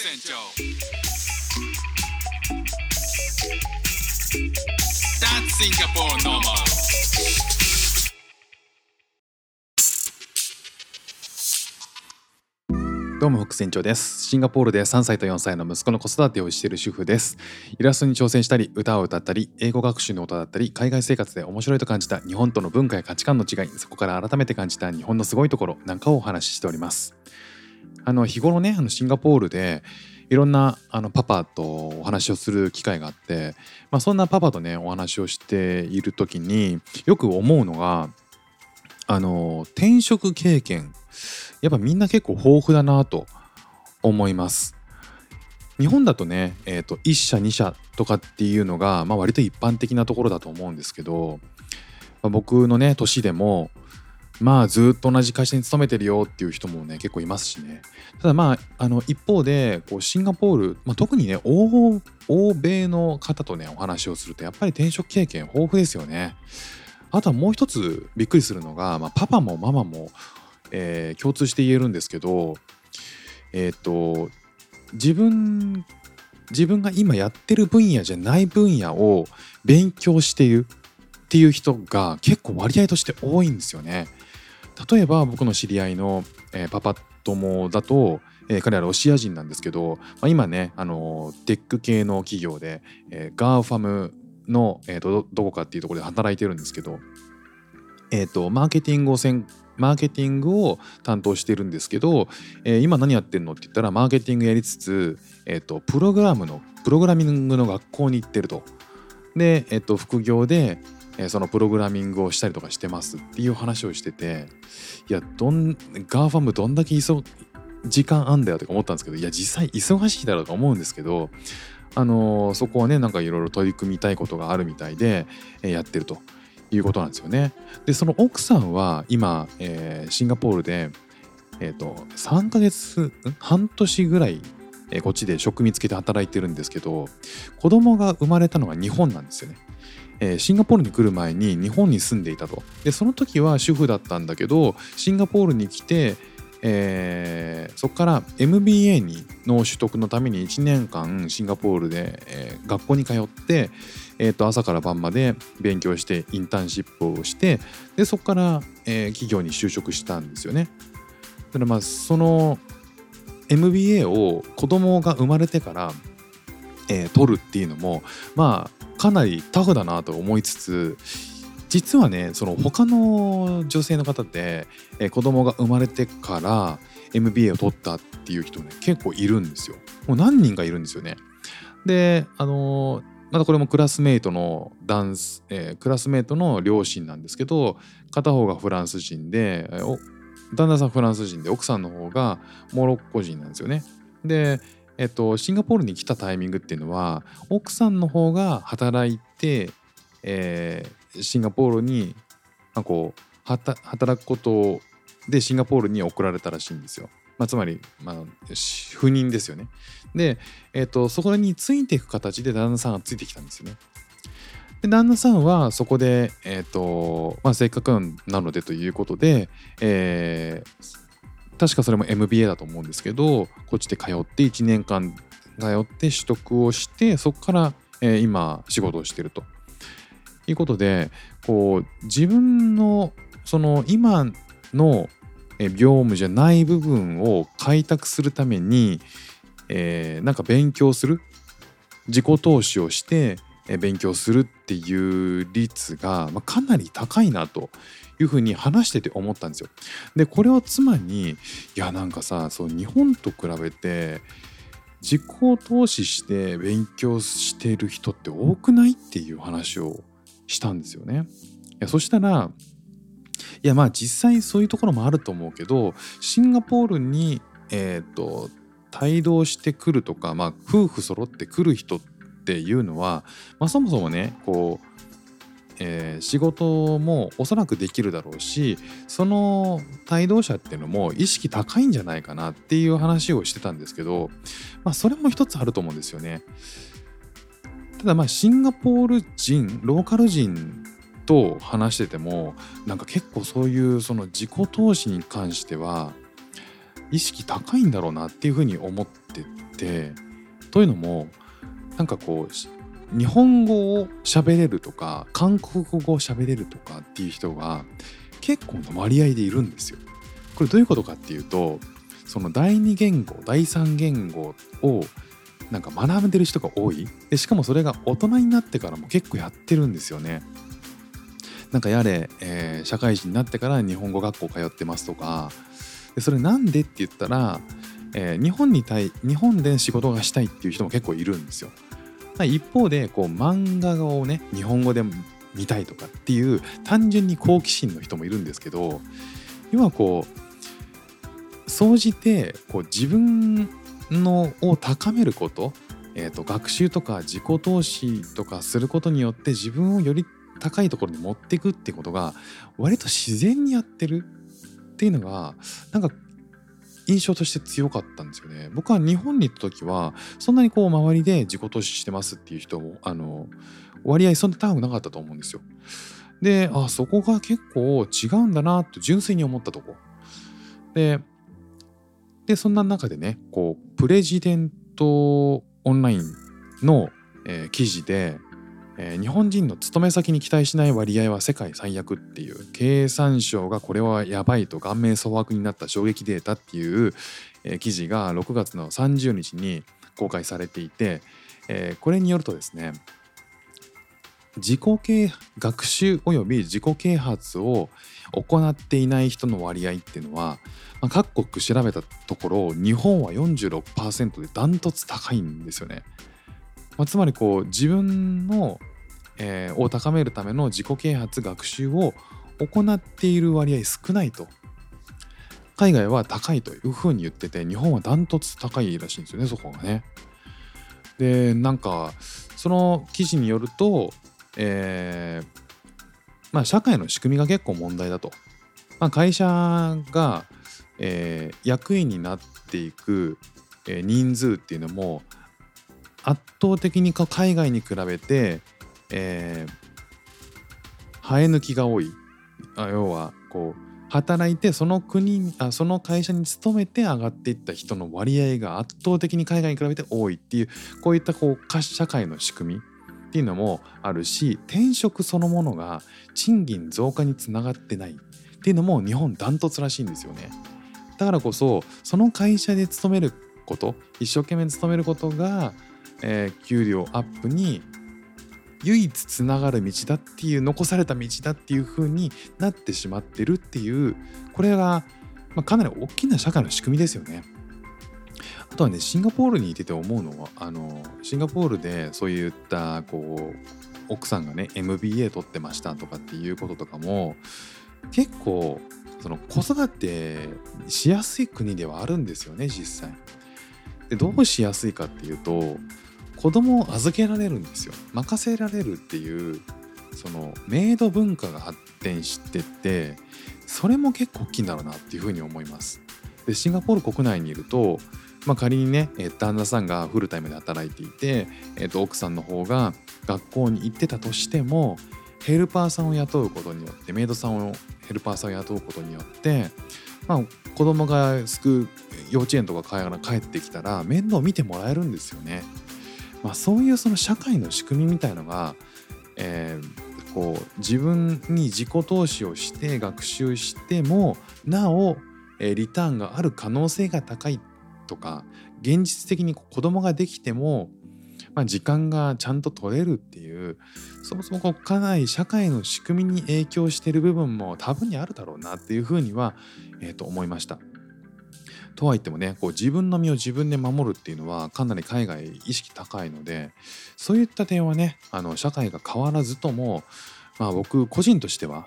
船長 That's Singapore normal. どうも副船長です。シンガポールで3歳と4歳の息子の子育てをしている主婦です。イラストに挑戦したり歌を歌ったり英語学習の歌だったり海外生活で面白いと感じた日本との文化や価値観の違いそこから改めて感じた日本のすごいところなんかをお話ししております。あの日頃ねあのシンガポールでいろんなあのパパとお話をする機会があって、まあ、そんなパパとねお話をしている時によく思うのがあの転職経験やっぱみんな結構豊富だなと思います。日本だとね、えー、と1社2社とかっていうのが、まあ、割と一般的なところだと思うんですけど、まあ僕のね年でもまあずっと同じ会社に勤めてるよっていう人もね結構いますしねただまああの一方でこうシンガポール、まあ、特にね欧米の方とねお話をするとやっぱり転職経験豊富ですよね。あとはもう一つびっくりするのが、まあ、パパもママも、えー共通して言えるんですけどえっ、と自分自分が今やってる分野じゃない分野を勉強しているっていう人が結構割合として多いんですよね。例えば僕の知り合いの、えーパパ友だと、えー彼らロシア人なんですけど、まあ、今ねあのテック系の企業で、えー GAFAMの、えーとどどこかっていうところで働いてるんですけど、えーとマーケティングをせんマーケティングを担当してるんですけど、えー今何やってんのって言ったらマーケティングやりつつ、えー、とプログラムのプログラミングの学校に行ってると。で、えー、と副業で、えそのプログラミングをしたりとかしてますっていう話をしてていやどん GAFAM どんだけ急時間あんだよとか思ったんですけどいや実際忙しいだろうと思うんですけど、あのーそこはねなんかいろいろ取り組みたいことがあるみたいで、えやってるということなんですよね。でその奥さんは今、えーシンガポールで、えー、と3ヶ月半年ぐらい、えーこっちで職見つけて働いてるんですけど子供が生まれたのが日本なんですよね。えシンガポールに来る前に日本に住んでいたと。でその時は主婦だったんだけどシンガポールに来て、えーそこから MBA にの取得のために1年間シンガポールで、えー学校に通って、えーと朝から晩まで勉強してインターンシップをしてでそこから、え企業に就職したんですよね。だからまあその MBA を子供が生まれてから、え取るっていうのもまあかなりタフだなと思いつつ実はねその他の女性の方で、えー子供が生まれてから MBA を取ったっていう人ね結構いるんですよ。もう何人かいるんですよね。であのーまたこれもクラスメイトのダンス、えークラスメイトの両親なんですけど片方がフランス人で、えーお旦那さんフランス人で奥さんの方がモロッコ人なんですよね。で、えっと、シンガポールに来たタイミングっていうのは奥さんの方が働いて、えーシンガポールに、こう働くことでシンガポールに送られたらしいんですよ。まあ、つまり、まあ、し赴任ですよね。で、えっとそこについていく形で旦那さんがついてきたんですよね。で旦那さんはそこで、えっとまあ、せっかくなのでということで、えー確かそれも MBA だと思うんですけどこっちで通って1年間通って取得をしてそこから、えー今仕事をしてると。いうことでこう自分のその今の業務じゃない部分を開拓するために、えーなんか勉強する自己投資をして勉強するっていう率が、かなり高いなというふうに話してて思ったんですよ。でこれを妻にいやなんかさそう日本と比べて自己投資して勉強してる人って多くないっていう話をしたんですよね。いやそしたらいやまあ実際そういうところもあると思うけどシンガポールにえっ、と帯同してくるとか、まあ、夫婦揃ってくる人っていうのは、まあ、そもそもねこう、えー仕事もおそらくできるだろうしその帯同者っていうのも意識高いんじゃないかなっていう話をしてたんですけど、まあ、それも一つあると思うんですよね。ただまあシンガポール人ローカル人と話しててもなんか結構そういうその自己投資に関しては意識高いんだろうなっていうふうに思っててというのもなんかこう日本語を喋れるとか韓国語を喋れるとかっていう人が結構な割合でいるんですよ。これどういうことかっていうとその第二言語第三言語をなんか学んでる人が多いでしかもそれが大人になってからも結構やってるんですよね。なんかやれ、えー、社会人になってから日本語学校通ってますとかでそれなんでって言ったら、えー、日本に対日本で仕事がしたいっていう人も結構いるんですよ。一方でこう漫画をね日本語で見たいとかっていう単純に好奇心の人もいるんですけど要はこう総じてこう自分のを高めること,、えーと、学習とか自己投資とかすることによって自分をより高いところに持っていくってことが割と自然にやってるっていうのがなんか印象として強かったんですよね。僕は日本に行った時はそんなにこう周りで自己投資してますっていう人もあの割合そんな高くなかったと思うんですよ。であそこが結構違うんだなと純粋に思ったとこ。ででそんな中でねこうプレジデントオンラインの、えー、記事でえー、日本人の勤め先に期待しない割合は世界最悪っていう経産省がこれはやばいと顔面蒼白になった衝撃データっていう、えー、記事が6月の30日に公開されていて、えー、これによるとですね自己啓学習及び自己啓発を行っていない人の割合っていうのは、まあ、各国調べたところ日本は46%でダントツ高いんですよね。まあ、つまりこう自分のえー、を高めるための自己啓発学習を行っている割合少ないと海外は高いというふうに言ってて日本はダントツ高いらしいんですよねそこがね。でなんかその記事によると、えー、まあ社会の仕組みが結構問題だと。まあ、会社が、えー、役員になっていく、え、人数っていうのも圧倒的に海外に比べてえー、生え抜きが多いあ要はこう働いてその国あその会社に勤めて上がっていった人の割合が圧倒的に海外に比べて多いっていうこういったこう社会の仕組みっていうのもあるし転職そのものが賃金増加につながってないっていうのも日本ダントツらしいんですよね。だからこそその会社で勤めること一生懸命勤めることが、えー、給料アップに唯一つながる道だっていう残された道だっていう風になってしまってるっていうこれが、まあ、かなり大きな社会の仕組みですよね。あとはねシンガポールにいてて思うのはあのシンガポールでそういったこう奥さんがね MBA 取ってましたとかっていうこととかも結構その子育てしやすい国ではあるんですよね実際。でどうしやすいかっていうと子供を預けられるんですよ任せられるっていうそのメイド文化が発展しててそれも結構大きいんだろうなっていうふうに思いますでシンガポール国内にいると、まあ、仮にね、え旦那さんがフルタイムで働いていて、えー、と奥さんの方が学校に行ってたとしてもヘルパーさんを雇うことによってメイドさんをヘルパーさんを雇うことによって、まあ、子供がすく幼稚園とかから帰ってきたら面倒見てもらえるんですよね。まあ、そういうその社会の仕組みみたいのが、えー、こう自分に自己投資をして学習してもなお、えー、リターンがある可能性が高いとか現実的に子供ができても、まあ、時間がちゃんと取れるっていうそもそもこうかなり社会の仕組みに影響している部分も多分にあるだろうなっていうふうには、えー、と思いました。とはいってもねこう自分の身を自分で守るっていうのはかなり海外意識高いのでそういった点はねあの社会が変わらずとも、まあ、僕個人としては、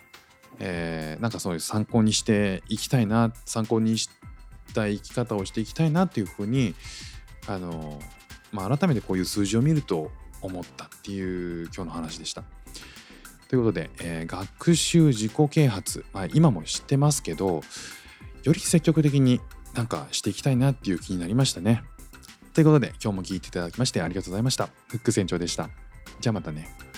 えー、なんかそういう参考にしていきたいな参考にした生き方をしていきたいなっていうふうにあの、まあ、改めてこういう数字を見ると思ったっていう今日の話でした。ということで、えー、学習自己啓発、まあ、今も知ってますけどより積極的になんかしていきたいなっていう気になりましたね。ということで今日も聴いていただきましてありがとうございました。フック船長でした。じゃあまたね。